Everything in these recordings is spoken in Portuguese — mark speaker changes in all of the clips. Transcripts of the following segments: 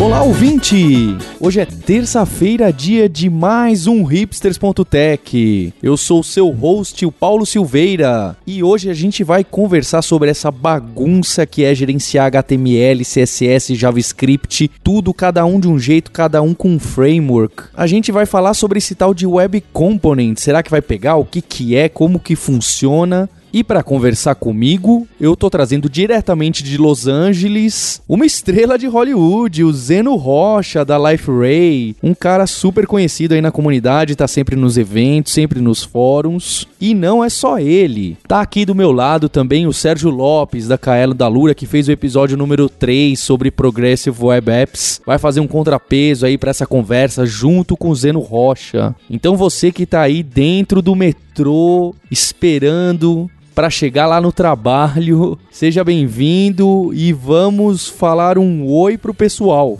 Speaker 1: Olá, ouvinte! Hoje é terça-feira, dia de mais um hipsters.tech. Eu sou o seu host, o Paulo Silveira, e hoje a gente vai conversar sobre essa bagunça que é gerenciar HTML, CSS, JavaScript, tudo cada um de um jeito, cada um com um framework. A gente vai falar sobre esse tal de Web Component. Será que vai pegar? O que que é? Como que funciona? E para conversar comigo, eu tô trazendo diretamente de Los Angeles uma estrela de Hollywood, o Zeno Rocha da Life Ray, um cara super conhecido aí na comunidade, tá sempre nos eventos, sempre nos fóruns. E não é só ele. Tá aqui do meu lado também o Sérgio Lopes da Kaelo da Lura que fez o episódio número 3 sobre Progressive Web Apps. Vai fazer um contrapeso aí para essa conversa junto com o Zeno Rocha. Então você que tá aí dentro do metrô esperando para chegar lá no trabalho. Seja bem-vindo e vamos falar um oi pro pessoal.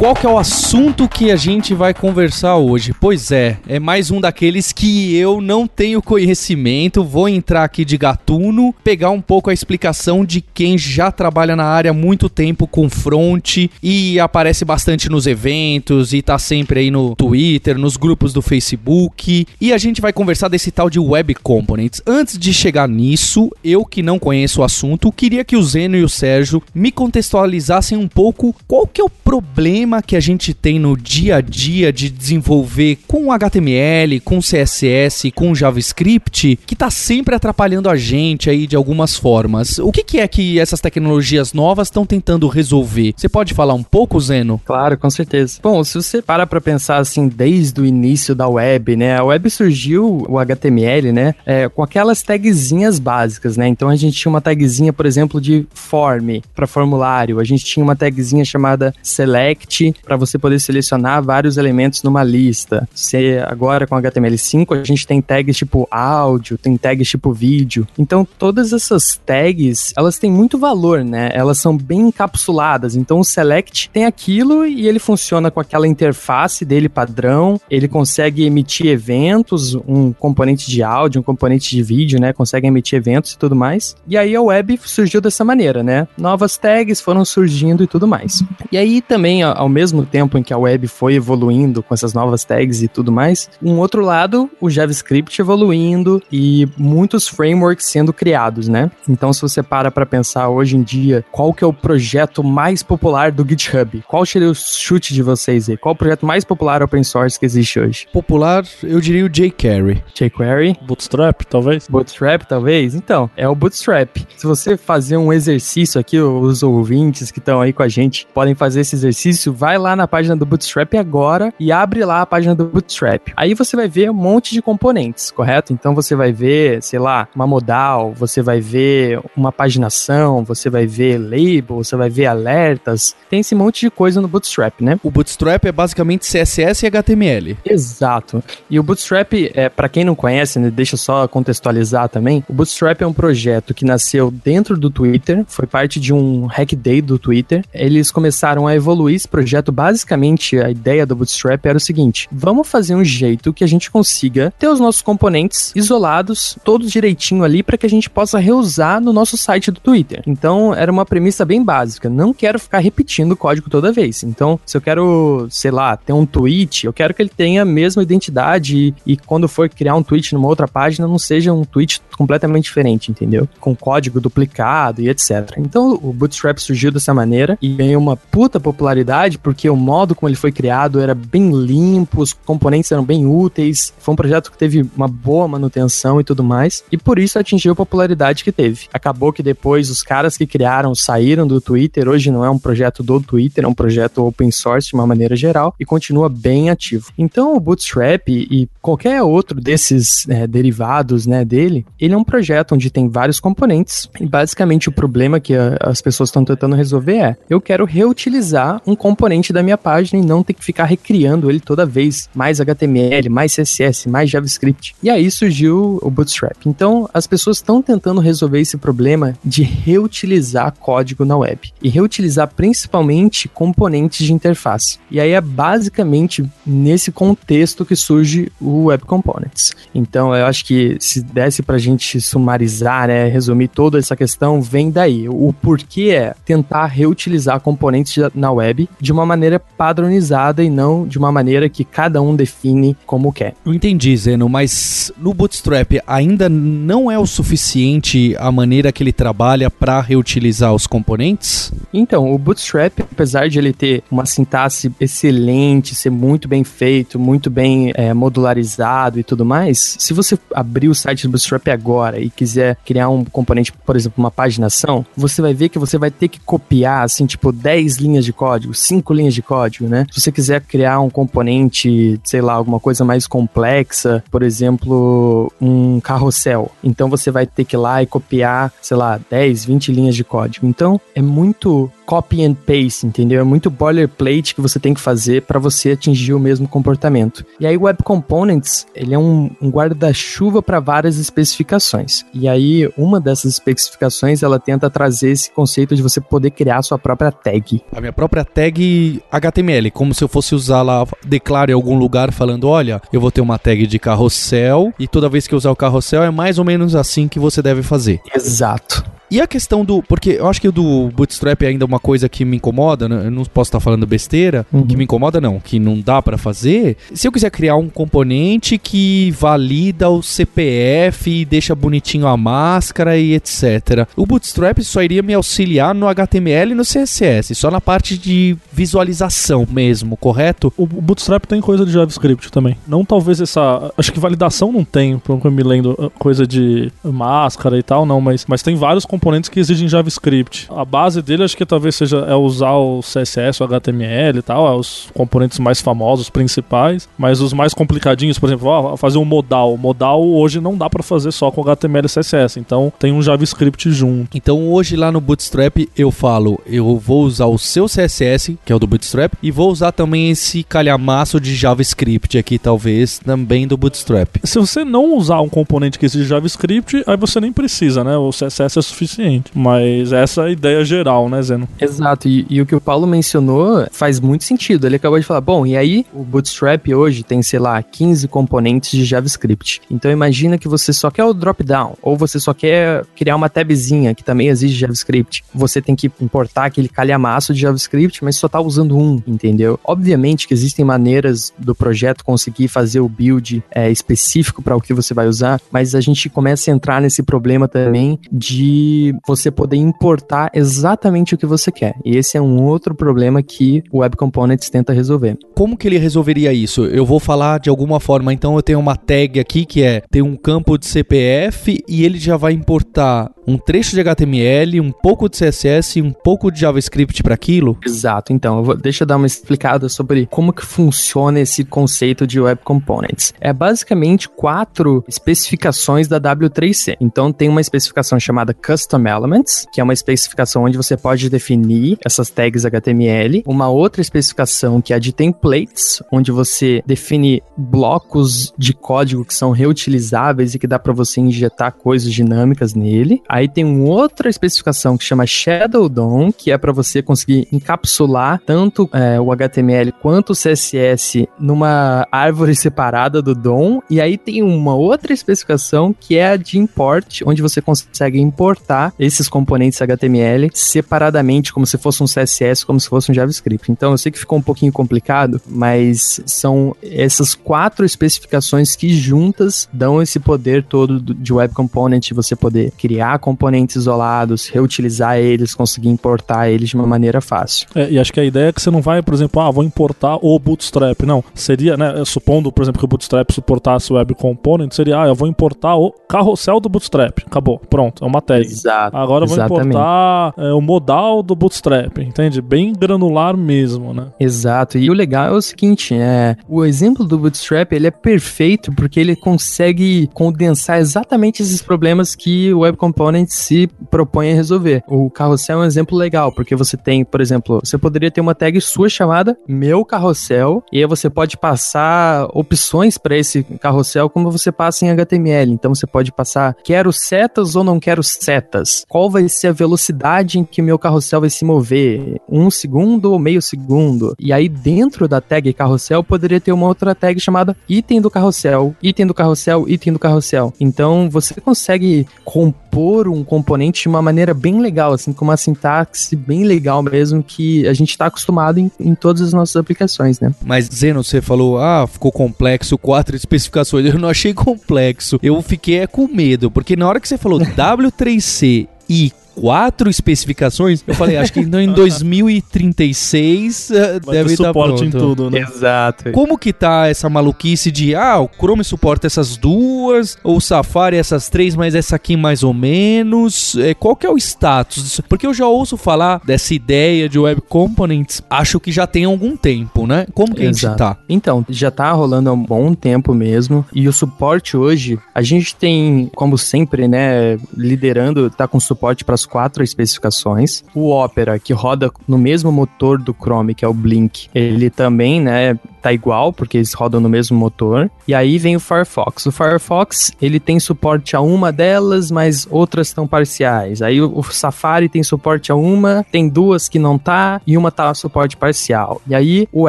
Speaker 1: Qual que é o assunto que a gente vai conversar hoje? Pois é, é mais um daqueles que eu não tenho conhecimento, vou entrar aqui de gatuno, pegar um pouco a explicação de quem já trabalha na área há muito tempo com front e aparece bastante nos eventos e tá sempre aí no Twitter, nos grupos do Facebook, e a gente vai conversar desse tal de Web Components. Antes de chegar nisso, eu que não conheço o assunto, queria que o Zeno e o Sérgio me contextualizassem um pouco qual que é o problema que a gente tem no dia a dia de desenvolver com HTML, com CSS, com JavaScript, que está sempre atrapalhando a gente aí de algumas formas. O que, que é que essas tecnologias novas estão tentando resolver? Você pode falar um pouco, Zeno?
Speaker 2: Claro, com certeza. Bom, se você para para pensar assim, desde o início da web, né? A web surgiu, o HTML, né? É, com aquelas tagzinhas básicas, né? Então a gente tinha uma tagzinha, por exemplo, de form para formulário. A gente tinha uma tagzinha chamada select para você poder selecionar vários elementos numa lista. Se agora com HTML5 a gente tem tags tipo áudio, tem tags tipo vídeo. Então todas essas tags, elas têm muito valor, né? Elas são bem encapsuladas. Então o select tem aquilo e ele funciona com aquela interface dele padrão, ele consegue emitir eventos, um componente de áudio, um componente de vídeo, né? Consegue emitir eventos e tudo mais. E aí a web surgiu dessa maneira, né? Novas tags foram surgindo e tudo mais. E aí também, ao mesmo tempo em que a web foi evoluindo com essas novas tags e tudo mais, um outro lado, o JavaScript evoluindo e muitos frameworks sendo criados, né? Então, se você para para pensar hoje em dia, qual que é o projeto mais popular do GitHub? Qual seria o chute de vocês aí? Qual o projeto mais popular open source que existe hoje?
Speaker 1: Popular, eu diria o jQuery.
Speaker 2: jQuery?
Speaker 3: Bootstrap, talvez?
Speaker 2: Bootstrap, talvez? Então, é o Bootstrap. Se você fazer um exercício aqui, os ouvintes que estão aí com a gente podem fazer esse exercício, vai lá na página do Bootstrap agora e abre lá a página do Bootstrap. Aí você vai ver um monte de componentes, correto? Então você vai ver, sei lá, uma modal, você vai ver uma paginação, você vai ver label, você vai ver alertas. Tem esse monte de coisa no Bootstrap, né?
Speaker 1: O Bootstrap é basicamente CSS e HTML.
Speaker 2: Exato. E o Bootstrap, é, para quem não conhece, né, deixa eu só contextualizar também. O Bootstrap é um projeto que nasceu dentro do Twitter, foi parte de um hack day do Twitter. Eles começaram a evoluir esse projeto projeto, basicamente, a ideia do Bootstrap era o seguinte: vamos fazer um jeito que a gente consiga ter os nossos componentes isolados, todos direitinho ali, para que a gente possa reusar no nosso site do Twitter. Então, era uma premissa bem básica. Não quero ficar repetindo o código toda vez. Então, se eu quero, sei lá, ter um tweet, eu quero que ele tenha a mesma identidade e, e quando for criar um tweet numa outra página, não seja um tweet completamente diferente, entendeu? Com código duplicado e etc. Então, o Bootstrap surgiu dessa maneira e ganhou uma puta popularidade porque o modo como ele foi criado era bem limpo, os componentes eram bem úteis, foi um projeto que teve uma boa manutenção e tudo mais, e por isso atingiu a popularidade que teve. Acabou que depois os caras que criaram saíram do Twitter, hoje não é um projeto do Twitter, é um projeto open source de uma maneira geral e continua bem ativo. Então o Bootstrap e qualquer outro desses é, derivados né, dele, ele é um projeto onde tem vários componentes e basicamente o problema que a, as pessoas estão tentando resolver é eu quero reutilizar um componente componente da minha página e não ter que ficar recriando ele toda vez, mais HTML, mais CSS, mais JavaScript. E aí surgiu o Bootstrap. Então, as pessoas estão tentando resolver esse problema de reutilizar código na web e reutilizar principalmente componentes de interface. E aí é basicamente nesse contexto que surge o Web Components. Então, eu acho que se desse para a gente sumarizar, né, resumir toda essa questão, vem daí. O porquê é tentar reutilizar componentes na web de uma maneira padronizada e não de uma maneira que cada um define como quer.
Speaker 1: Eu entendi, Zeno, mas no Bootstrap ainda não é o suficiente a maneira que ele trabalha para reutilizar os componentes?
Speaker 2: Então, o Bootstrap, apesar de ele ter uma sintaxe excelente, ser muito bem feito, muito bem é, modularizado e tudo mais, se você abrir o site do Bootstrap agora e quiser criar um componente, por exemplo, uma paginação, você vai ver que você vai ter que copiar, assim, tipo, 10 linhas de código, 5 linhas de código, né? Se você quiser criar um componente, sei lá, alguma coisa mais complexa, por exemplo, um carrossel, então você vai ter que ir lá e copiar, sei lá, 10, 20 linhas de código. Então, é muito copy and paste, entendeu? É muito boilerplate que você tem que fazer para você atingir o mesmo comportamento. E aí Web Components, ele é um, um guarda-chuva para várias especificações. E aí uma dessas especificações, ela tenta trazer esse conceito de você poder criar a sua própria tag.
Speaker 1: A minha própria tag HTML, como se eu fosse usar lá, declaro em algum lugar falando, olha, eu vou ter uma tag de carrossel e toda vez que eu usar o carrossel é mais ou menos assim que você deve fazer.
Speaker 2: Exato.
Speaker 1: E a questão do. Porque eu acho que o do Bootstrap é ainda uma coisa que me incomoda, né? eu não posso estar falando besteira, uhum. que me incomoda não, que não dá para fazer. Se eu quiser criar um componente que valida o CPF e deixa bonitinho a máscara e etc. O Bootstrap só iria me auxiliar no HTML e no CSS, só na parte de visualização mesmo, correto?
Speaker 3: O Bootstrap tem coisa de JavaScript também. Não talvez essa. Acho que validação não tem, pelo que eu me lembro, coisa de máscara e tal, não, mas, mas tem vários componentes componentes que exigem JavaScript. A base dele acho que talvez seja é usar o CSS, o HTML e tal, é os componentes mais famosos, principais, mas os mais complicadinhos, por exemplo, ó, fazer um modal. Modal hoje não dá para fazer só com HTML e CSS, então tem um JavaScript junto.
Speaker 1: Então hoje lá no Bootstrap eu falo, eu vou usar o seu CSS, que é o do Bootstrap, e vou usar também esse calhamaço de JavaScript aqui, talvez, também do Bootstrap.
Speaker 3: Se você não usar um componente que exige JavaScript, aí você nem precisa, né? O CSS é suficiente suficiente. Mas essa é a ideia geral, né, Zeno?
Speaker 2: Exato. E, e, o que o Paulo mencionou faz muito sentido. Ele acabou de falar, bom, e aí o Bootstrap hoje tem, sei lá, 15 componentes de JavaScript. Então imagina que você só quer o drop-down, ou você só quer criar uma tabzinha que também exige JavaScript. Você tem que importar aquele calhamaço de JavaScript, mas só tá usando um, entendeu? Obviamente que existem maneiras do projeto conseguir fazer o build é, específico para o que você vai usar, mas a gente começa a entrar nesse problema também de você poder importar exatamente o que você quer. E esse é um outro problema que o Web Components tenta resolver.
Speaker 1: Como que ele resolveria isso? Eu vou falar de alguma forma, então eu tenho uma tag aqui que é tem um campo de CPF e ele já vai importar um trecho de HTML, um pouco de CSS e um pouco de JavaScript para aquilo?
Speaker 2: Exato. Então, eu vou, deixa eu dar uma explicada sobre como que funciona esse conceito de Web Components. É basicamente quatro especificações da W3C. Então, tem uma especificação chamada Custom Elements, que é uma especificação onde você pode definir essas tags HTML. Uma outra especificação que é a de Templates, onde você define blocos de código que são reutilizáveis e que dá para você injetar coisas dinâmicas nele. Aí tem uma outra especificação que chama Shadow DOM, que é para você conseguir encapsular tanto é, o HTML quanto o CSS numa árvore separada do DOM. E aí tem uma outra especificação que é a de import, onde você consegue importar esses componentes HTML separadamente, como se fosse um CSS, como se fosse um JavaScript. Então eu sei que ficou um pouquinho complicado, mas são essas quatro especificações que juntas dão esse poder todo de Web Component, você poder criar componentes isolados, reutilizar eles, conseguir importar eles de uma maneira fácil.
Speaker 3: É, e acho que a ideia é que você não vai, por exemplo, ah, vou importar o Bootstrap. Não, seria, né, supondo, por exemplo, que o Bootstrap suportasse Web Component, seria, ah, eu vou importar o carrossel do Bootstrap. Acabou, pronto, é uma tag.
Speaker 2: Exato.
Speaker 3: Agora eu vou
Speaker 2: exatamente.
Speaker 3: importar é, o modal do Bootstrap, entende? Bem granular mesmo, né?
Speaker 2: Exato. E o legal é o seguinte, é, o exemplo do Bootstrap, ele é perfeito porque ele consegue condensar exatamente esses problemas que o Web Component se propõe a resolver. O carrossel é um exemplo legal, porque você tem, por exemplo, você poderia ter uma tag sua chamada meu carrossel, e aí você pode passar opções para esse carrossel como você passa em HTML. Então você pode passar quero setas ou não quero setas. Qual vai ser a velocidade em que meu carrossel vai se mover? Um segundo ou meio segundo? E aí dentro da tag carrossel poderia ter uma outra tag chamada item do carrossel, item do carrossel, item do carrossel. Então você consegue compor um componente de uma maneira bem legal, assim, com uma sintaxe bem legal mesmo, que a gente está acostumado em, em todas as nossas aplicações, né?
Speaker 1: Mas, Zeno, você falou, ah, ficou complexo, quatro especificações. Eu não achei complexo. Eu fiquei é, com medo, porque na hora que você falou W3C e quatro especificações, eu falei, acho que em 2036 uh,
Speaker 3: Vai
Speaker 1: deve
Speaker 3: ter
Speaker 1: estar
Speaker 3: suporte
Speaker 1: pronto.
Speaker 3: em tudo, né?
Speaker 2: Exato.
Speaker 1: Como que tá essa maluquice de, ah, o Chrome suporta essas duas, ou o Safari essas três, mas essa aqui mais ou menos? É, qual que é o status disso? Porque eu já ouço falar dessa ideia de Web Components, acho que já tem algum tempo, né? Como que a gente
Speaker 2: Exato.
Speaker 1: tá?
Speaker 2: Então, já tá rolando há um bom tempo mesmo. E o suporte hoje, a gente tem, como sempre, né, liderando, tá com suporte para as quatro especificações. O Opera, que roda no mesmo motor do Chrome, que é o Blink, ele também, né, tá igual, porque eles rodam no mesmo motor. E aí vem o Firefox. O Firefox, ele tem suporte a uma delas, mas outras estão parciais. Aí o, Safari tem suporte a uma, tem duas que não tá, e uma tá suporte parcial. E aí o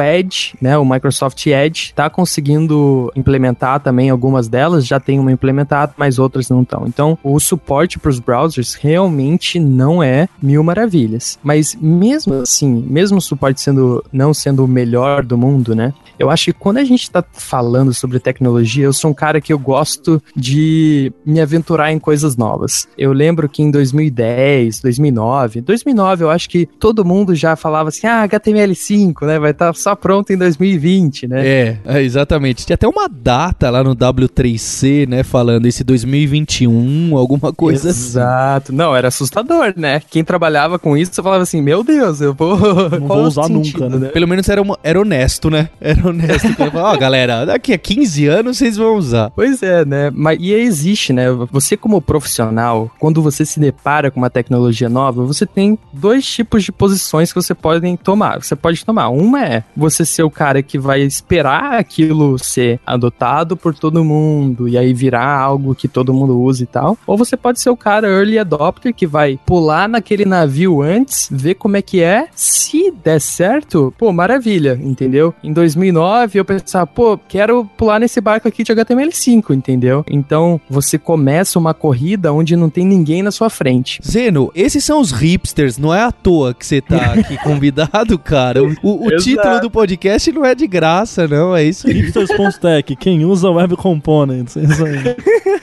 Speaker 2: Edge, né, o Microsoft Edge, tá conseguindo implementar também algumas delas, já tem uma implementada, mas outras não estão. Então, o suporte para os browsers realmente não é mil maravilhas. Mas mesmo assim, mesmo o suporte sendo não sendo o melhor do mundo, né? Eu acho que quando a gente tá falando sobre tecnologia, eu sou um cara que eu gosto de me aventurar em coisas novas. Eu lembro que em 2010, 2009, 2009 eu acho que todo mundo já falava assim: "Ah, HTML5, né, vai estar só pronto em 2020, né?"
Speaker 1: É, é, exatamente. Tinha até uma data lá no W3C, né, falando esse 2021, alguma coisa assim.
Speaker 2: Exato. Não, era assustador, né? Quem trabalhava com isso, você falava assim: "Meu Deus, eu vou
Speaker 3: Não vou
Speaker 2: o
Speaker 3: usar
Speaker 2: sentido,
Speaker 3: nunca, né?
Speaker 1: Pelo menos era, uma- era honesto, né? Era honesto. Ó, galera, daqui a 15 anos vocês vão usar.
Speaker 2: Pois é, né? Mas e existe, né? Você como profissional, quando você se depara com uma tecnologia nova, você tem dois tipos de posições que você pode tomar. Você pode tomar. Uma é você ser o cara que vai esperar aquilo ser adotado por todo mundo e aí virar algo que todo mundo usa e tal. Ou você pode ser o cara early adopter que vai pular naquele navio antes, ver como é que é. Se der certo, pô, maravilha, entendeu? Em 2009 eu pensava, pô, quero pular nesse barco aqui de HTML5, entendeu? Então você começa uma corrida onde não tem ninguém na sua frente.
Speaker 1: Zeno, esses são os hipsters, não é à toa que você tá aqui convidado, cara. O, o- título do podcast não é de graça, não, é isso aí.
Speaker 3: Hipsters.tech, quem usa Web Components? É Isso aí.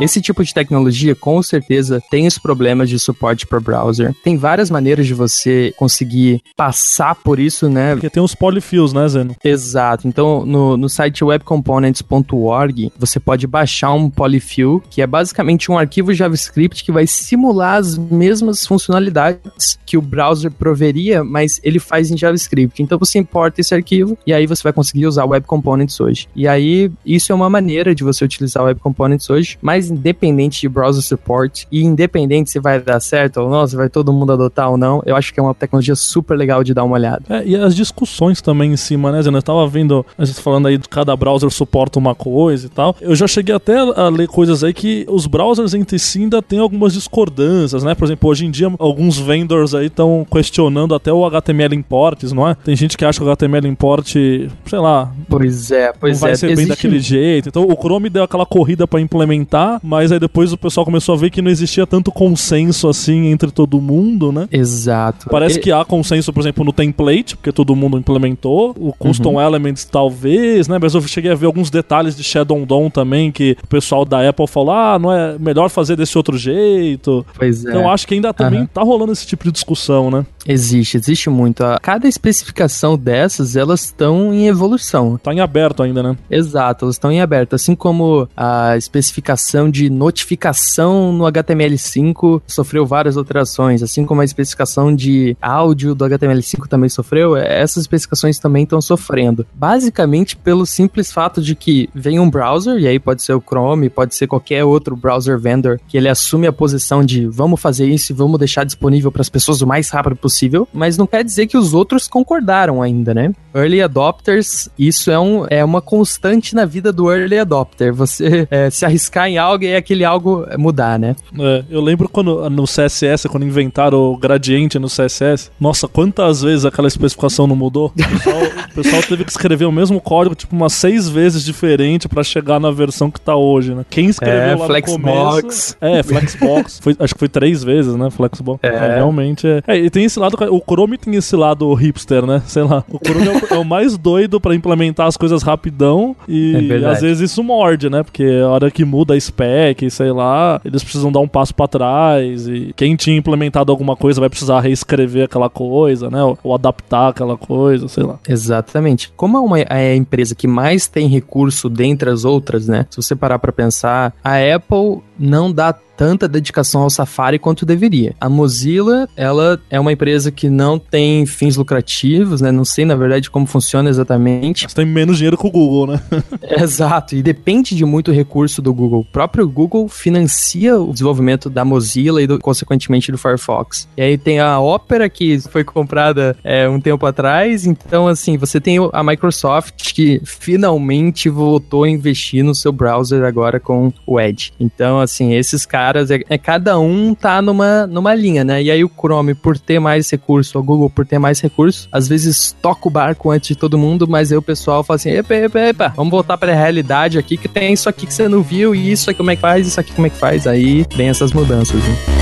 Speaker 2: Esse tipo de tecnologia, com certeza, tem os problemas de suporte para browser. Tem várias maneiras de você conseguir passar por isso, né?
Speaker 3: Porque tem os polyfills, né, Zeno?
Speaker 2: Exato. Então, no, no site webcomponents.org, você pode baixar um polyfill, que é basicamente um arquivo JavaScript que vai simular as mesmas funcionalidades que o browser proveria, mas ele faz em JavaScript. Então, você importa esse arquivo e aí você vai conseguir usar o Web Components hoje. E aí, isso é uma maneira de você utilizar o Web Components hoje, mas independente de browser support e independente se vai dar certo ou não, se vai todo mundo adotar ou não, eu acho que é uma tecnologia super legal de dar uma olhada.
Speaker 3: É, e as discussões também em cima, né, Zeno? Eu tava vendo, a gente falando aí de cada browser suporta uma coisa e tal. Eu já cheguei até a ler coisas aí que os browsers entre si ainda tem algumas discordâncias, né? Por exemplo, hoje em dia, alguns vendors aí estão questionando até o HTML imports, não é? Tem gente que acha que o HTML import, sei lá,
Speaker 2: Pois é, pois
Speaker 3: não vai
Speaker 2: é.
Speaker 3: ser bem
Speaker 2: Existe-
Speaker 3: daquele jeito. Então o Chrome deu aquela corrida pra implementar mas aí depois o pessoal começou a ver que não existia tanto consenso assim entre todo mundo, né?
Speaker 2: Exato.
Speaker 3: Parece que há consenso, por exemplo, no template, porque todo mundo implementou. O Custom
Speaker 2: Uhum.
Speaker 3: Elements, talvez, né? Mas eu cheguei a ver alguns detalhes de Shadow DOM também, que o pessoal da Apple falou: ah, não é melhor fazer desse outro jeito.
Speaker 2: Pois é.
Speaker 3: Então eu acho que ainda também
Speaker 2: Aham.
Speaker 3: tá rolando esse tipo de discussão, né?
Speaker 2: Existe, existe muito. Cada especificação dessas, elas estão em evolução.
Speaker 3: Tá em aberto ainda, né?
Speaker 2: Exato, elas estão em aberto. Assim como a especificação de notificação no HTML5 sofreu várias alterações, assim como a especificação de áudio do HTML5 também sofreu, é, essas especificações também estão sofrendo. Basicamente pelo simples fato de que vem um browser, e aí pode ser o Chrome, pode ser qualquer outro browser vendor, que ele assume a posição de vamos fazer isso e vamos deixar disponível para as pessoas o mais rápido possível, mas não quer dizer que os outros concordaram ainda, né? Early adopters, isso é, um, é uma constante na vida do early adopter. Você é, se arriscar em algo e aquele algo mudar, né?
Speaker 3: É, eu lembro quando no CSS, quando inventaram o gradiente no CSS, nossa, quantas vezes aquela especificação não mudou? O pessoal, o pessoal teve que escrever o mesmo código, tipo, umas seis vezes diferente pra chegar na versão que tá hoje, né? Quem escreveu
Speaker 2: É,
Speaker 3: lá
Speaker 2: Flexbox.
Speaker 3: no começo... É, Flexbox. Foi- acho que foi três vezes, né? Flexbox.
Speaker 2: É.
Speaker 3: realmente é. É, e tem esse lado... O Chrome tem esse lado hipster, né? Sei lá. O Chrome é o, é o mais doido pra implementar as coisas rapidão e
Speaker 2: É
Speaker 3: às vezes isso morde, né? Porque a hora que muda a spec, sei lá, eles precisam dar um passo pra trás e quem tinha implementado alguma coisa vai precisar reescrever aquela coisa, né? Ou, ou adaptar aquela coisa, sei lá.
Speaker 2: Exatamente. Como é, uma, é a empresa que mais tem recurso dentre as outras, né? Se você parar pra pensar, a Apple não dá tanta dedicação ao Safari quanto deveria. A Mozilla, ela é uma empresa que não tem fins lucrativos, né? Não sei, na verdade, como funciona exatamente.
Speaker 3: Mas tem menos dinheiro que o Google, né?
Speaker 2: Exato, e depende de muito recurso do Google. O próprio Google financia o desenvolvimento da Mozilla e, do- consequentemente, do Firefox. E aí tem a Opera, que foi comprada é, um tempo atrás. Então, assim, você tem a Microsoft, que finalmente voltou a investir no seu browser agora com o Edge. Então, assim, esses caras, é, é cada um tá numa, numa linha, né? E aí o Chrome, por ter mais recurso, o Google, por ter mais recurso, às vezes toca o barco antes de todo mundo, mas aí o pessoal fala assim, epa, epa, epa, vamos voltar pra realidade aqui, que tem isso aqui que você não viu, e isso aqui como é que faz, isso aqui como é que faz, aí vem essas mudanças, né?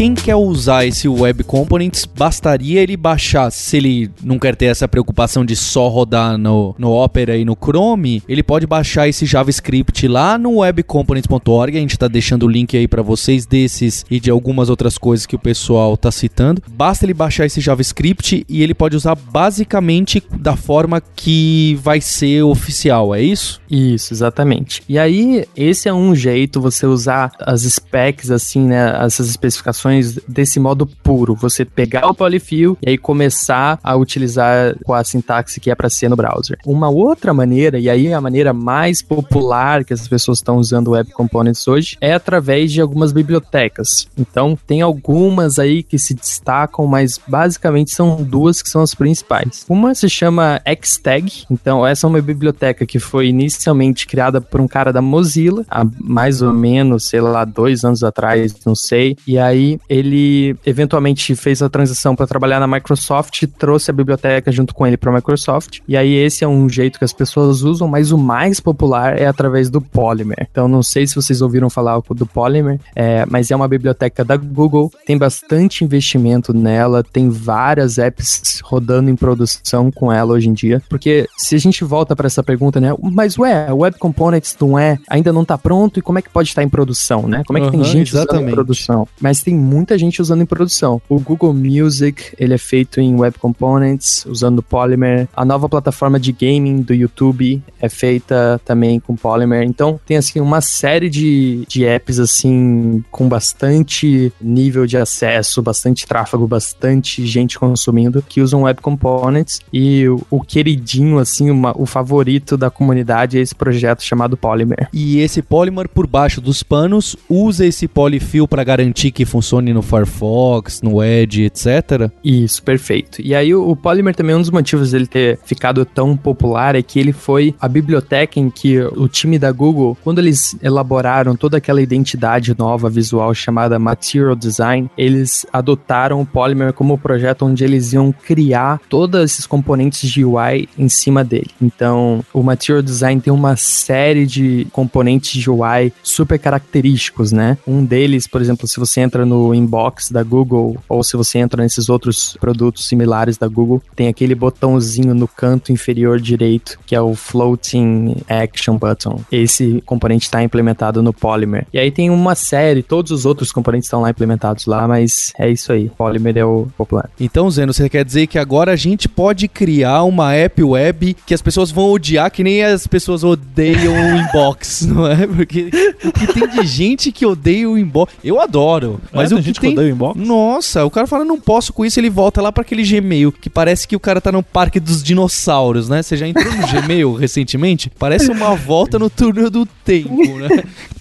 Speaker 1: Quem quer usar esse Web Components, bastaria ele baixar, se ele não quer ter essa preocupação de só rodar no, no Opera e no Chrome, ele pode baixar esse JavaScript lá no webcomponents.org, a gente tá deixando o link aí pra vocês desses e de algumas outras coisas que o pessoal tá citando. Basta ele baixar esse JavaScript e ele pode usar basicamente da forma que vai ser oficial, é isso?
Speaker 2: Isso, exatamente. E aí, esse é um jeito você usar as specs, assim, né? Essas especificações desse modo puro. Você pegar o polyfill e aí começar a utilizar com a sintaxe que é para ser no browser. Uma outra maneira, e aí é a maneira mais popular que as pessoas estão usando Web Components hoje, é através de algumas bibliotecas. Então, tem algumas aí que se destacam, mas basicamente são duas que são as principais. Uma se chama Xtag, então essa é uma biblioteca que foi inicialmente criada por um cara da Mozilla, há mais ou menos, sei lá, dois anos atrás, não sei. E aí ele eventualmente fez a transição para trabalhar na Microsoft, trouxe a biblioteca junto com ele para a Microsoft. E aí esse é um jeito que as pessoas usam, mas o mais popular é através do Polymer. Então não sei se vocês ouviram falar do Polymer, é, mas é uma biblioteca da Google, tem bastante investimento nela, tem várias apps rodando em produção com ela hoje em dia. Porque se a gente volta para essa pergunta, né? Mas ué, o Web Components não é, ainda não tá pronto e como é que pode estar em produção, né? Como é que tem
Speaker 1: Aham,
Speaker 2: gente usando em produção? Mas tem muita gente usando em produção. O Google Music, ele é feito em Web Components, usando Polymer. A nova plataforma de gaming do YouTube é feita também com Polymer. Então, tem assim uma série de, de apps assim com bastante nível de acesso, bastante tráfego, bastante gente consumindo que usam Web Components e o, o queridinho assim, uma- o favorito da comunidade é esse projeto chamado Polymer.
Speaker 1: E esse Polymer por baixo dos panos usa esse polyfill para garantir que funciona funcione no Firefox, no Edge, etc.
Speaker 2: Isso, perfeito. E aí o, o Polymer também, um dos motivos dele ter ficado tão popular é que ele foi a biblioteca em que o time da Google, quando eles elaboraram toda aquela identidade nova visual chamada Material Design, eles adotaram o Polymer como projeto onde eles iam criar todos esses componentes de UI em cima dele. Então, o Material Design tem uma série de componentes de UI super característicos, né? Um deles, por exemplo, se você entra no inbox da Google ou se você entra nesses outros produtos similares da Google, tem aquele botãozinho no canto inferior direito que é o Floating Action Button. Esse componente está implementado no Polymer. E aí tem uma série, todos os outros componentes estão lá implementados lá, mas é isso aí. Polymer é o popular.
Speaker 1: Então, Zeno, você quer dizer que agora a gente pode criar uma app web que as pessoas vão odiar que nem as pessoas odeiam o inbox, não é? Porque o que tem de gente que odeia o inbox, eu adoro. Mas
Speaker 3: É,
Speaker 1: o que
Speaker 3: gente que
Speaker 1: tem
Speaker 3: odeia o inbox?
Speaker 1: Nossa, o cara fala não posso com isso, ele volta lá para aquele Gmail, que parece que o cara tá no parque dos dinossauros, né? Você já entrou no Gmail recentemente? Parece uma volta no túnel do tempo, né?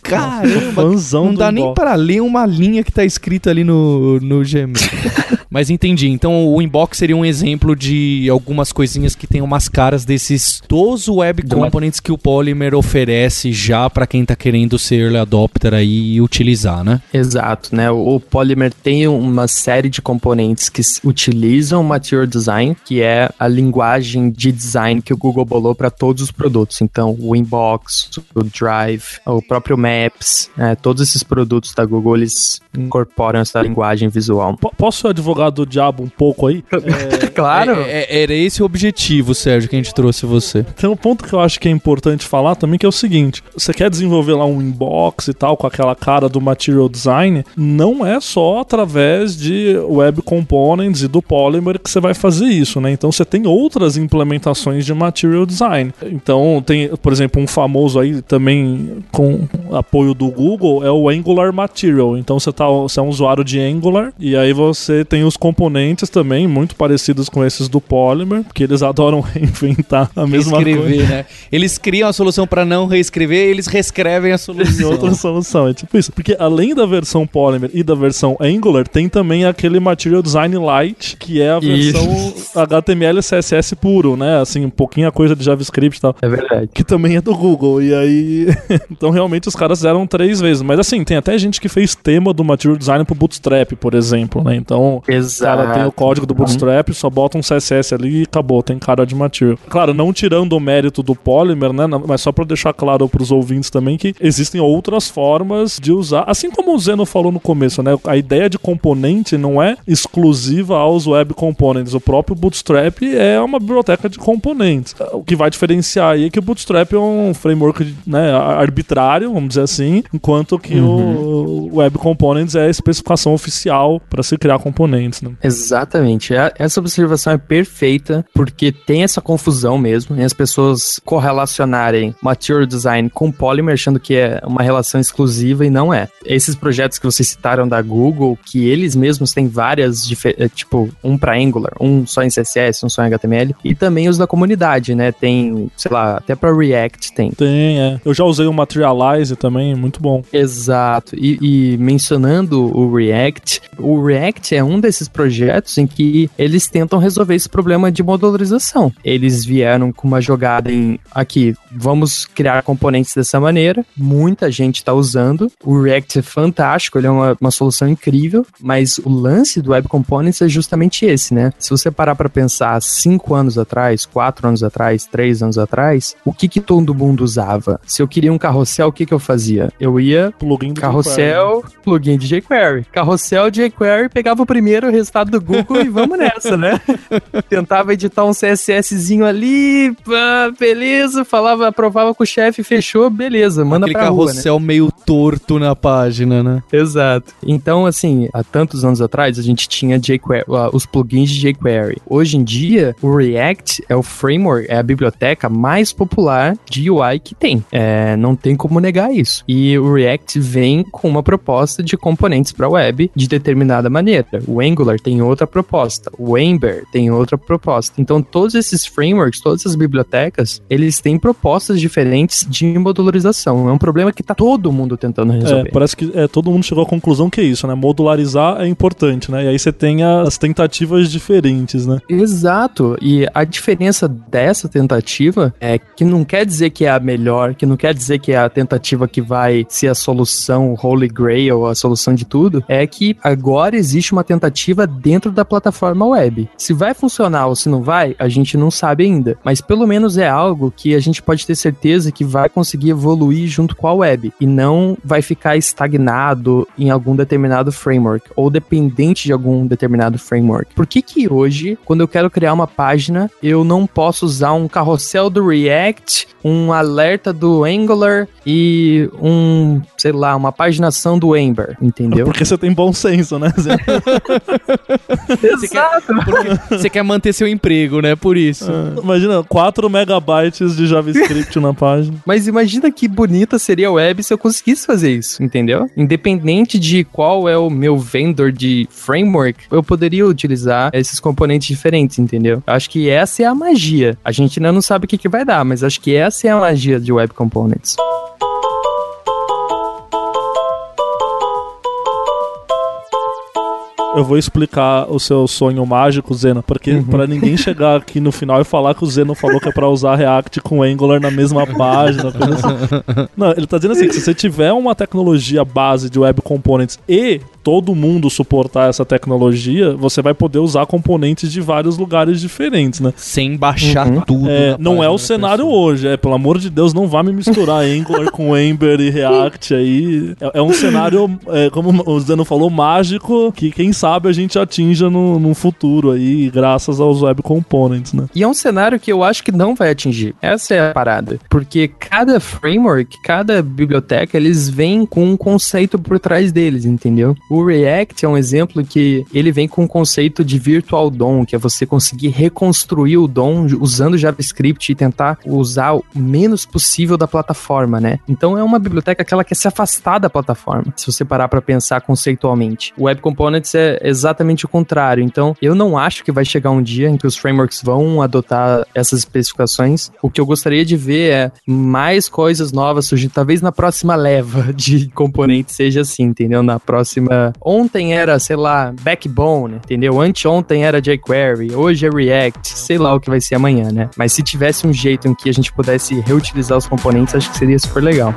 Speaker 1: Caramba,
Speaker 3: Fãzão
Speaker 1: não dá nem para ler uma linha que tá escrita ali no, no Gmail. Mas entendi. Então o inbox seria um exemplo de algumas coisinhas que tem umas caras desses dos web
Speaker 2: Do-
Speaker 1: components que o Polymer oferece já para quem tá querendo ser early adopter aí e utilizar, né?
Speaker 2: Exato, né? O Polymer tem uma série de componentes que utilizam o Material Design, que é a linguagem de design que o Google bolou para todos os produtos. Então, o Inbox, o Drive, o próprio Maps, né? todos esses produtos da Google eles incorporam essa linguagem visual.
Speaker 3: Po- Posso ser advogado do diabo um pouco aí?
Speaker 2: claro.
Speaker 1: É- é- era esse o objetivo, Sérgio, que a gente trouxe você.
Speaker 3: Tem um ponto que eu acho que é importante falar também, que é o seguinte: você quer desenvolver lá um inbox e tal, com aquela cara do material design, não é só através de web components e do Polymer que você vai fazer isso, né? Então você tem outras implementações de material design. Então tem, por exemplo, um famoso aí também com apoio do Google é o Angular Material. Então você, tá, você é um usuário de Angular e aí você tem os componentes também muito parecidos com esses do Polymer, porque eles adoram reinventar a mesma coisa.
Speaker 1: Reescrever, né? Eles criam a solução para não reescrever, eles reescrevem a solução.
Speaker 3: outra solução. É tipo isso. Porque além da versão Polymer e da versão Angular, tem também aquele Material Design Lite, que é a versão HTML e CSS puro, né? Assim, um pouquinho a coisa de JavaScript e tal.
Speaker 2: É verdade.
Speaker 3: Que também é do Google. E aí. então, realmente, os caras fizeram três vezes. Mas assim, tem até gente que fez tema do Material Design pro Bootstrap, por exemplo, né? Então. O
Speaker 2: Exato.
Speaker 3: cara tem o código do Bootstrap, só bota um CSS ali e acabou, tem cara de material. Claro, não tirando o mérito do Polymer, né? Mas só pra deixar claro pros ouvintes também que existem outras formas de usar. Assim como o Zeno falou no começo, né? A ideia de componente não é exclusiva aos web components. O próprio Bootstrap é uma biblioteca de componentes. O que vai diferenciar aí é que o Bootstrap é um framework né, arbitrário, vamos dizer assim, enquanto que o Web Components é a especificação oficial para se criar componentes. Né?
Speaker 2: Exatamente. É- Essa observação é perfeita porque tem essa confusão mesmo em as pessoas correlacionarem Material Design com Polymer achando que é uma relação exclusiva e não é. Esses projetos que vocês citaram da Google, que eles mesmos têm várias, eh, tipo, um para Angular, um só em CSS, um só em HTML, e também os da comunidade, né? Tem, sei lá, até para React tem.
Speaker 3: Tem, é. Eu já usei o Materialize também, muito bom.
Speaker 2: Exato. E, e mencionando o React, o React é um desses projetos em que eles tentam resolver esse problema de modularização. Eles vieram com uma jogada em aqui, vamos criar componentes dessa maneira. Muita gente está usando. O React é fantástico, ele é uma, uma solução incrível, mas o lance do Web Components é justamente esse, né? Se você parar para pensar cinco anos atrás, quatro anos atrás, três anos atrás, o que que todo mundo usava? Se eu queria um carrossel, o que que eu fazia? Eu ia
Speaker 3: Plugin
Speaker 2: Carrossel, plugin de jQuery. Carrossel de jQuery, pegava o primeiro resultado do Google e vamos nessa, né? Tentava editar um CSSzinho ali, pá, beleza, falava, aprovava com o chefe, fechou, beleza, manda
Speaker 1: Aquele
Speaker 2: pra rua, né?
Speaker 1: carrossel meio torto na página, né?
Speaker 2: Exato. Então, assim, há tantos anos atrás, a gente tinha jQuery, ah, os plugins de jQuery. Hoje em dia, o React é o framework, é a biblioteca mais popular de UI que tem. É, não tem como negar isso. Isso. E o React vem com uma proposta de componentes para web de determinada maneira. O Angular tem outra proposta, o Ember tem outra proposta. Então todos esses frameworks, todas essas bibliotecas, eles têm propostas diferentes de modularização. É um problema que tá todo mundo tentando resolver.
Speaker 3: É, parece que é, todo mundo chegou à conclusão que é isso, né? Modularizar é importante, né? E aí você tem as tentativas diferentes, né?
Speaker 2: Exato. E a diferença dessa tentativa é que não quer dizer que é a melhor, que não quer dizer que é a tentativa que vai ser a solução, Holy Grail, a solução de tudo, é que agora existe uma tentativa dentro da plataforma web. Se vai funcionar ou se não vai, a gente não sabe ainda. Mas pelo menos é algo que a gente pode ter certeza que vai conseguir evoluir junto com a web e não vai ficar estagnado em algum determinado framework ou dependente de algum determinado framework. Por que que hoje, quando eu quero criar uma página, eu não posso usar um carrossel do React, um alerta do Angular e um, sei lá, uma paginação do Ember, entendeu?
Speaker 3: Porque você tem bom senso, né?
Speaker 1: Você quer, porque você quer manter seu emprego, né? Por isso.
Speaker 3: É, imagina, 4 megabytes de JavaScript na página.
Speaker 2: Mas imagina que bonita seria a web se eu conseguisse fazer isso, entendeu? Independente de qual é o meu vendor de framework, eu poderia utilizar esses componentes diferentes, entendeu? Eu acho que essa é a magia. A gente ainda não sabe o que, que vai dar, mas acho que essa é a magia de Web Components.
Speaker 3: Eu vou explicar o seu sonho mágico, Zeno, porque uhum. para ninguém chegar aqui no final e falar que o Zeno falou que é para usar React com Angular na mesma página, assim. Não, ele tá dizendo assim, que se você tiver uma tecnologia base de web components e todo mundo suportar essa tecnologia, você vai poder usar componentes de vários lugares diferentes, né?
Speaker 1: Sem baixar uhum. tudo.
Speaker 3: É, não é o cenário hoje, é, pelo amor de Deus, não vá me misturar Angular com Ember e React aí. É, é um cenário, é, como o Zeno falou, mágico, que quem sabe a gente atinja no, no futuro aí, graças aos web components, né?
Speaker 2: E é um cenário que eu acho que não vai atingir. Essa é a parada. Porque cada framework, cada biblioteca, eles vêm com um conceito por trás deles, entendeu? O React é um exemplo que ele vem com o conceito de virtual DOM, que é você conseguir reconstruir o DOM usando JavaScript e tentar usar o menos possível da plataforma, né? Então é uma biblioteca que ela quer se afastar da plataforma, se você parar para pensar conceitualmente. O Web Components é exatamente o contrário. Então eu não acho que vai chegar um dia em que os frameworks vão adotar essas especificações. O que eu gostaria de ver é mais coisas novas surgindo, talvez na próxima leva de componentes seja assim, entendeu? Na próxima ontem era, sei lá, Backbone, entendeu? Anteontem era jQuery, hoje é React, sei lá o que vai ser amanhã, né? Mas se tivesse um jeito em que a gente pudesse reutilizar os componentes, acho que seria super legal.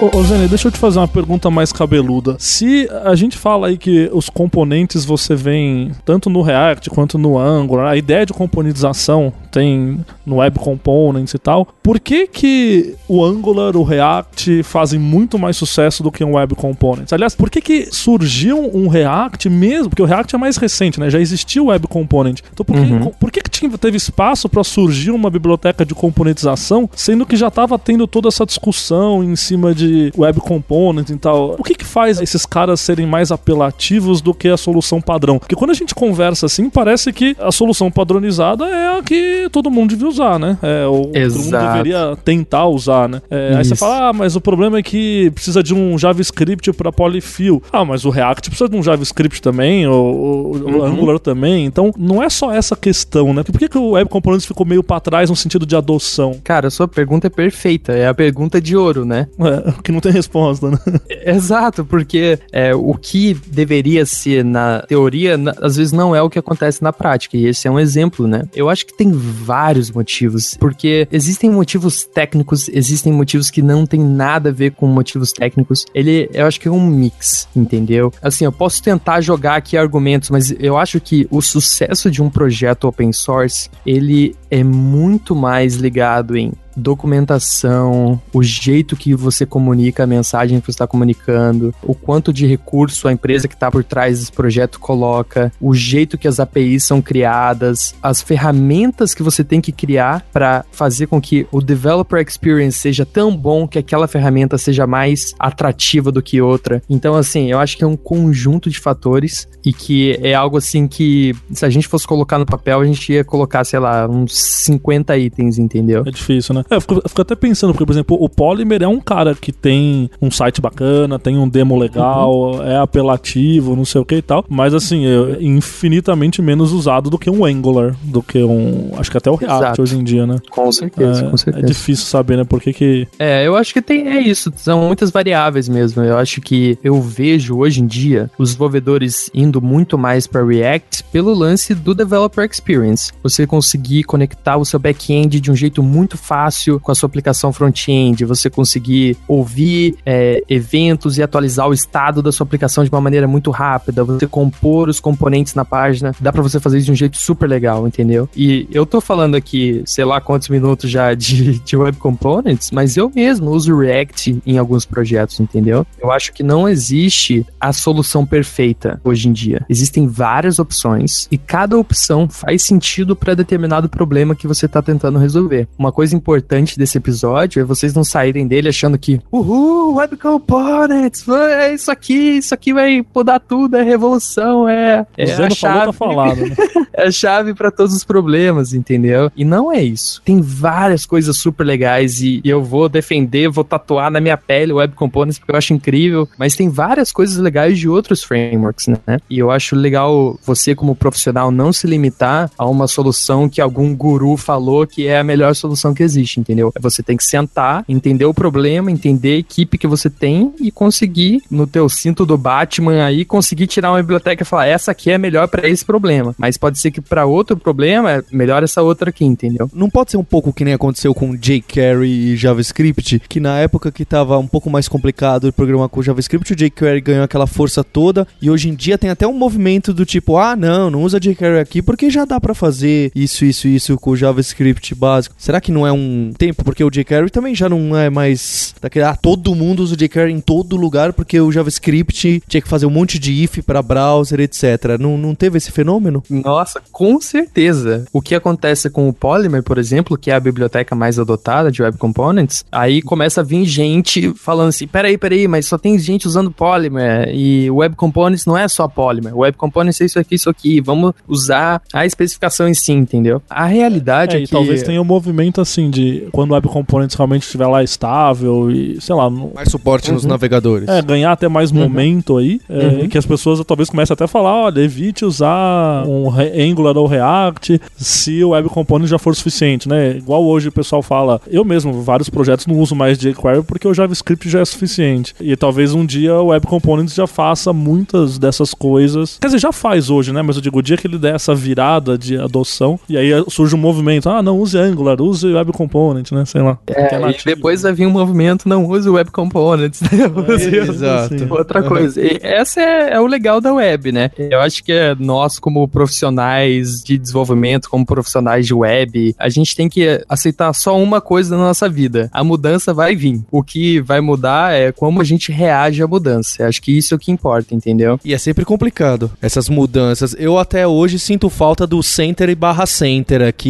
Speaker 3: Ô, ô Zene, deixa eu te fazer uma pergunta mais cabeluda. Se a gente fala aí que os componentes você vem tanto no React quanto no Angular, a ideia de componentização tem no Web Components e tal, por que que o Angular, o React fazem muito mais sucesso do que um Web Components? Aliás, por que que surgiu um React mesmo? Porque o React é mais recente, né? Já existia o Web Component. Então por que, uhum. por que, que teve espaço para surgir uma biblioteca de componentização, sendo que já estava tendo toda essa discussão em cima de web component e tal. O que faz esses caras serem mais apelativos do que a solução padrão? Porque quando a gente conversa assim, parece que a solução padronizada é a que todo mundo devia usar, né? É, ou todo mundo deveria tentar usar, né? É, aí você fala, ah, mas o problema é que precisa de um JavaScript para polyfill. Ah, mas o React precisa de um JavaScript também, ou, o uhum. Angular também. Então, não é só essa questão, né? Por que, que o Web Components ficou meio para trás no sentido de adoção?
Speaker 2: Cara, a sua pergunta é perfeita. É a pergunta de ouro, né?
Speaker 3: É, que não tem resposta, né?
Speaker 2: Exato, porque é, o que deveria ser na teoria, na, às vezes não é o que acontece na prática, e esse é um exemplo, né? Eu acho que tem vários motivos, porque existem motivos técnicos, existem motivos que não tem nada a ver com motivos técnicos. Ele, eu acho que é um mix, entendeu? Assim, eu posso tentar jogar aqui argumentos, mas eu acho que o sucesso de um projeto open source, ele é muito mais ligado em documentação, o jeito que você comunica a mensagem que você está comunicando, o quanto de recurso a empresa que está por trás desse projeto coloca, o jeito que as APIs são criadas, as ferramentas que você tem que criar para fazer com que o developer experience seja tão bom que aquela ferramenta seja mais atrativa do que outra. Então, assim, eu acho que é um conjunto de fatores e que é algo assim que, se a gente fosse colocar no papel, a gente ia colocar, sei lá, uns 50 itens, entendeu?
Speaker 3: É difícil, né? É, eu fico, eu fico até pensando, porque, por exemplo, o Polymer é um cara que tem um site bacana, tem um demo legal, uhum. é apelativo, não sei o que e tal, mas assim, é infinitamente menos usado do que um Angular, do que um. Acho que até o React Exato. hoje em dia, né?
Speaker 2: Com certeza,
Speaker 3: é,
Speaker 2: com certeza.
Speaker 3: É difícil saber, né? Por que que.
Speaker 2: É, eu acho que tem. É isso, são muitas variáveis mesmo. Eu acho que eu vejo hoje em dia os desenvolvedores indo muito mais para React pelo lance do developer experience. Você conseguir conectar o seu back-end de um jeito muito fácil com a sua aplicação front-end, você conseguir ouvir é, eventos e atualizar o estado da sua aplicação de uma maneira muito rápida, você compor os componentes na página, dá para você fazer isso de um jeito super legal, entendeu? E eu tô falando aqui, sei lá quantos minutos já de, de Web Components, mas eu mesmo uso React em alguns projetos, entendeu? Eu acho que não existe a solução perfeita hoje em dia. Existem várias opções e cada opção faz sentido para determinado problema que você está tentando resolver. Uma coisa importante desse episódio é vocês não saírem dele achando que, uhul, Web Components, é isso aqui, isso aqui vai mudar tudo, é revolução, é, é a tá chave. Tá falado, né? é a chave para todos os problemas, entendeu? E não é isso. Tem várias coisas super legais e, e eu vou defender, vou tatuar na minha pele o Web Components porque eu acho incrível, mas tem várias coisas legais de outros frameworks, né? E eu acho legal você como profissional não se limitar a uma solução que algum guru falou que é a melhor solução que existe, entendeu? Você tem que sentar, entender o problema, entender a equipe que você tem e conseguir, no teu cinto do Batman aí, conseguir tirar uma biblioteca e falar, essa aqui é melhor para esse problema. Mas pode ser que para outro problema, é melhor essa outra aqui, entendeu?
Speaker 1: Não pode ser um pouco que nem aconteceu com jQuery e JavaScript, que na época que tava um pouco mais complicado programar com JavaScript, o jQuery ganhou aquela força toda e hoje em dia tem até um movimento do tipo, ah, não, não usa jQuery aqui porque já dá para fazer isso, isso, isso com o JavaScript básico. Será que não é um tempo? Porque o jQuery também já não é mais daquele, ah, todo mundo usa o jQuery em todo lugar porque o JavaScript tinha que fazer um monte de if para browser, etc. Não, não teve esse fenômeno?
Speaker 2: Nossa, com certeza. O que acontece com o Polymer, por exemplo, que é a biblioteca mais adotada de Web Components, aí começa a vir gente falando assim, peraí, peraí, mas só tem gente usando Polymer e Web Components não é só Polymer. Web Components é isso aqui, isso aqui. Vamos usar a especificação em si, entendeu? A realidade é, é que...
Speaker 3: talvez tenha um movimento assim de quando o Web Components realmente estiver lá estável e, sei lá... No...
Speaker 1: Mais suporte uhum. nos navegadores.
Speaker 3: É, ganhar até mais uhum. momento aí, é, uhum. que as pessoas talvez comecem até a falar, olha, evite usar um Angular ou React se o Web Component já for suficiente, né? Igual hoje o pessoal fala, eu mesmo, vários projetos não uso mais jQuery porque o JavaScript já é suficiente. E talvez um dia o Web Components já faça muitas dessas coisas. Quer dizer, já faz hoje, né? Mas eu digo, o dia que ele der essa virada de adoção, e aí surge um movimento, ah, não, use Angular, use Web Component, né? Sei lá.
Speaker 2: É, é e depois vai vir um movimento, não use Web Components, né?
Speaker 1: É, exato. Assim,
Speaker 2: outra coisa. E essa é, é, o legal da web, né? Eu acho que é nós, como profissionais de desenvolvimento, como profissionais de web, a gente tem que aceitar só uma coisa na nossa vida. A mudança vai vir. O que vai mudar é como a gente reage à mudança. Eu acho que isso é o que importa, entendeu?
Speaker 1: E é sempre complicado, essas mudanças. Eu até hoje sinto falta do center e barra center aqui.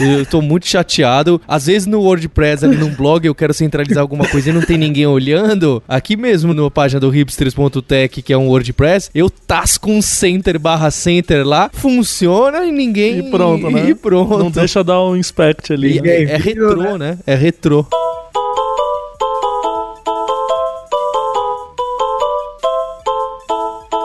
Speaker 1: Eu tô muito chateado. Às vezes no WordPress, ali num blog, eu quero centralizar alguma coisa e não tem ninguém olhando. Aqui mesmo, na página do hipsters.tech, que é um WordPress, eu tasco um center barra center lá, funciona e ninguém...
Speaker 3: E pronto, né?
Speaker 1: E pronto.
Speaker 3: Não deixa dar um inspect ali.
Speaker 1: Né? É, é retrô, né? É retrô.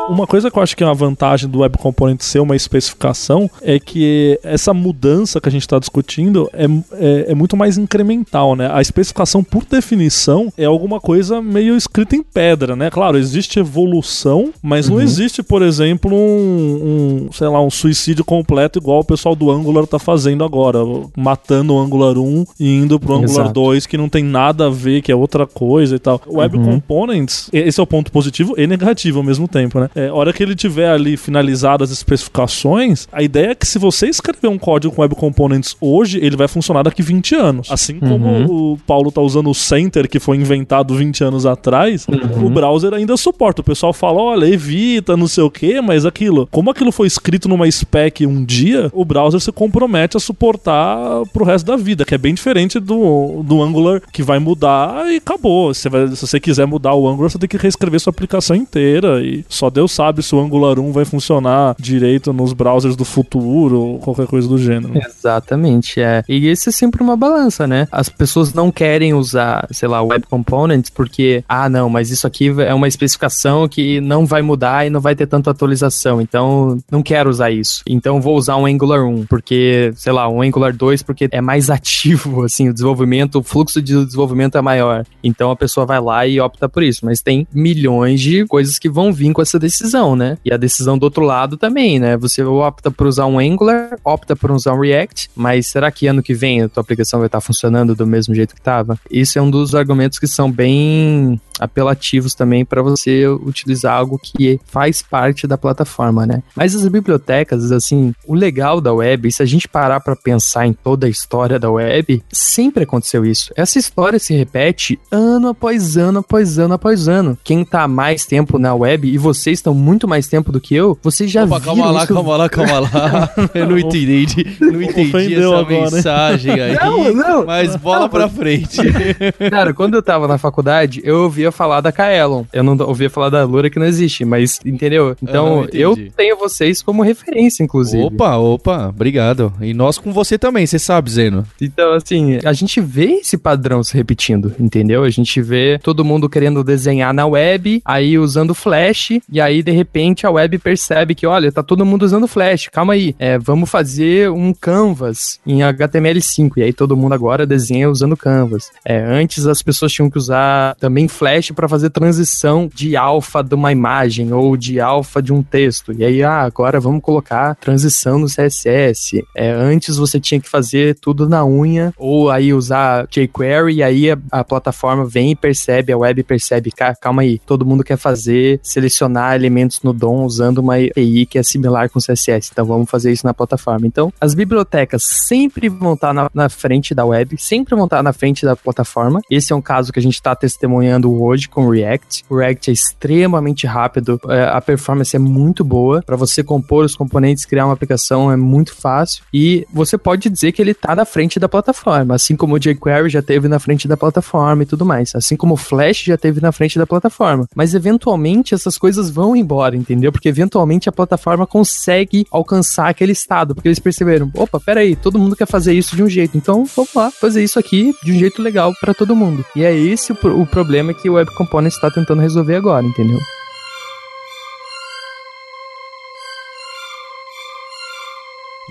Speaker 3: Uma coisa que eu acho que é uma vantagem do Web Component ser uma especificação é que essa mudança que a gente está discutindo é, é, é, muito mais incremental, né? A especificação, por definição, é alguma coisa meio escrita em pedra, né? Claro, existe evolução, mas uhum. não existe, por exemplo, um, um, sei lá, um suicídio completo igual o pessoal do Angular tá fazendo agora, matando o Angular 1 e indo pro Angular Exato. 2, que não tem nada a ver, que é outra coisa e tal. O Web uhum. Components, esse é o ponto positivo e negativo ao mesmo tempo, né? É, hora que ele tiver ali finalizado as especificações, a ideia é que se você escrever um código com Web Components hoje, ele vai funcionar daqui 20 anos. Assim como
Speaker 2: Uhum.
Speaker 3: o Paulo tá usando o Center, que foi inventado 20 anos atrás,
Speaker 2: Uhum.
Speaker 3: o browser ainda suporta. O pessoal fala, olha, evita, não sei o que, mas aquilo, como aquilo foi escrito numa spec um dia, o browser se compromete a suportar pro resto da vida, que é bem diferente do, do Angular, que vai mudar e acabou. Você vai, se você quiser mudar o Angular, você tem que reescrever sua aplicação inteira e só Deus sabe se o Angular 1 vai funcionar direito nos browsers do futuro ou qualquer coisa do gênero.
Speaker 2: Exatamente, é. E isso é sempre uma balança, né? As pessoas não querem usar, sei lá, Web Components porque, ah, não, mas isso aqui é uma especificação que não vai mudar e não vai ter tanta atualização, então não quero usar isso. Então vou usar um Angular 1, porque, sei lá, um Angular 2 porque é mais ativo, assim, o desenvolvimento, o fluxo de desenvolvimento é maior. Então a pessoa vai lá e opta por isso. Mas tem milhões de coisas que vão vir com essa decisão, né? E a decisão do outro lado também, né? Você opta por usar um Angular, opta por usar um React, mas será que ano que vem a tua aplicação vai estar funcionando do mesmo jeito que estava? Isso é um dos argumentos que são bem apelativos também para você utilizar algo que faz parte da plataforma, né? Mas as bibliotecas, assim, o legal da web, se a gente parar para pensar em toda a história da web, sempre aconteceu isso. Essa história se repete ano após ano após ano após ano. Quem tá mais tempo na web e vocês estão muito mais tempo do que eu, vocês já
Speaker 1: Opa,
Speaker 2: viram
Speaker 1: calma lá,
Speaker 2: isso.
Speaker 1: calma lá, calma lá. Eu não entendi, não entendi
Speaker 3: Ofendeu
Speaker 1: essa
Speaker 3: agora,
Speaker 1: mensagem aí.
Speaker 2: Não, não.
Speaker 1: Mas bola
Speaker 2: Não,
Speaker 1: pra frente.
Speaker 2: Cara, quando eu tava na faculdade, eu ouvia falar da Kaelon. Eu não ouvia falar da Lura que não existe, mas entendeu? Então,
Speaker 1: Ah,
Speaker 2: eu tenho vocês como referência, inclusive.
Speaker 1: Opa, opa, obrigado. E nós com você também, você sabe, Zeno.
Speaker 2: Então, assim, a gente vê esse padrão se repetindo, entendeu? A gente vê todo mundo querendo desenhar na web, aí usando Flash, e aí, de repente, a web percebe que, olha, tá todo mundo usando Flash, calma aí, é, vamos fazer um Canvas em HTML5, e aí todo mundo agora desenha usando Canvas. É, antes as pessoas tinham que usar também Flash para fazer transição de alfa de uma imagem ou de alfa de um texto, e aí, ah, agora vamos colocar transição no CSS. É, antes você tinha que fazer tudo na unha, ou aí usar jQuery, e aí a, a plataforma vem e percebe, a web percebe, "Ca- calma aí, todo mundo quer fazer, selecionar elementos no DOM usando uma API que é similar com CSS, então vamos fazer isso na plataforma. Então, as bibliotecas sempre vão estar na, na frente da web, sempre vão estar na frente da plataforma. Esse é um caso que a gente está testemunhando hoje com o React. O React é extremamente rápido, é, a performance é muito boa, para você compor os componentes, criar uma aplicação é muito fácil, e você pode dizer que ele está na frente da plataforma, assim como o jQuery já teve na frente da plataforma e tudo mais, assim como o Flash já teve na frente da plataforma. Mas eventualmente essas coisas vão embora, entendeu? Porque eventualmente a plataforma consegue alcançar aquele estado, porque eles perceberam, opa, peraí, todo mundo quer fazer isso de um jeito, então vamos lá, fazer isso aqui de um jeito legal para todo mundo. E é esse o, o problema que o Web Component está tentando resolver agora, entendeu?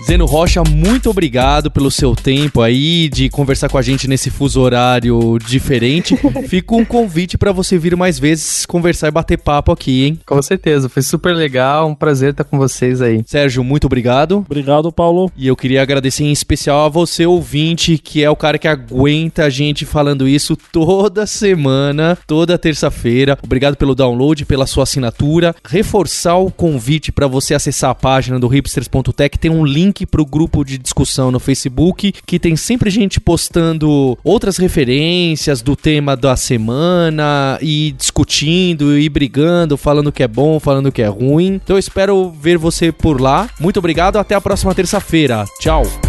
Speaker 1: Zeno Rocha, muito obrigado pelo seu tempo aí de conversar com a gente nesse fuso horário diferente. Fica um convite pra você vir mais vezes conversar e bater papo aqui, hein?
Speaker 2: Com certeza, foi super legal, um prazer estar com vocês aí.
Speaker 1: Sérgio, muito obrigado.
Speaker 3: Obrigado, Paulo.
Speaker 1: E eu queria agradecer em especial a você, ouvinte, que é o cara que aguenta a gente falando isso toda semana, toda terça-feira. Obrigado pelo download, pela sua assinatura. Reforçar o convite para você acessar a página do hipsters.tech. Tem um link para o grupo de discussão no Facebook, que tem sempre gente postando outras referências do tema da semana e discutindo e brigando, falando que é bom, falando que é ruim. Então eu espero ver você por lá. Muito obrigado, até a próxima terça-feira. Tchau.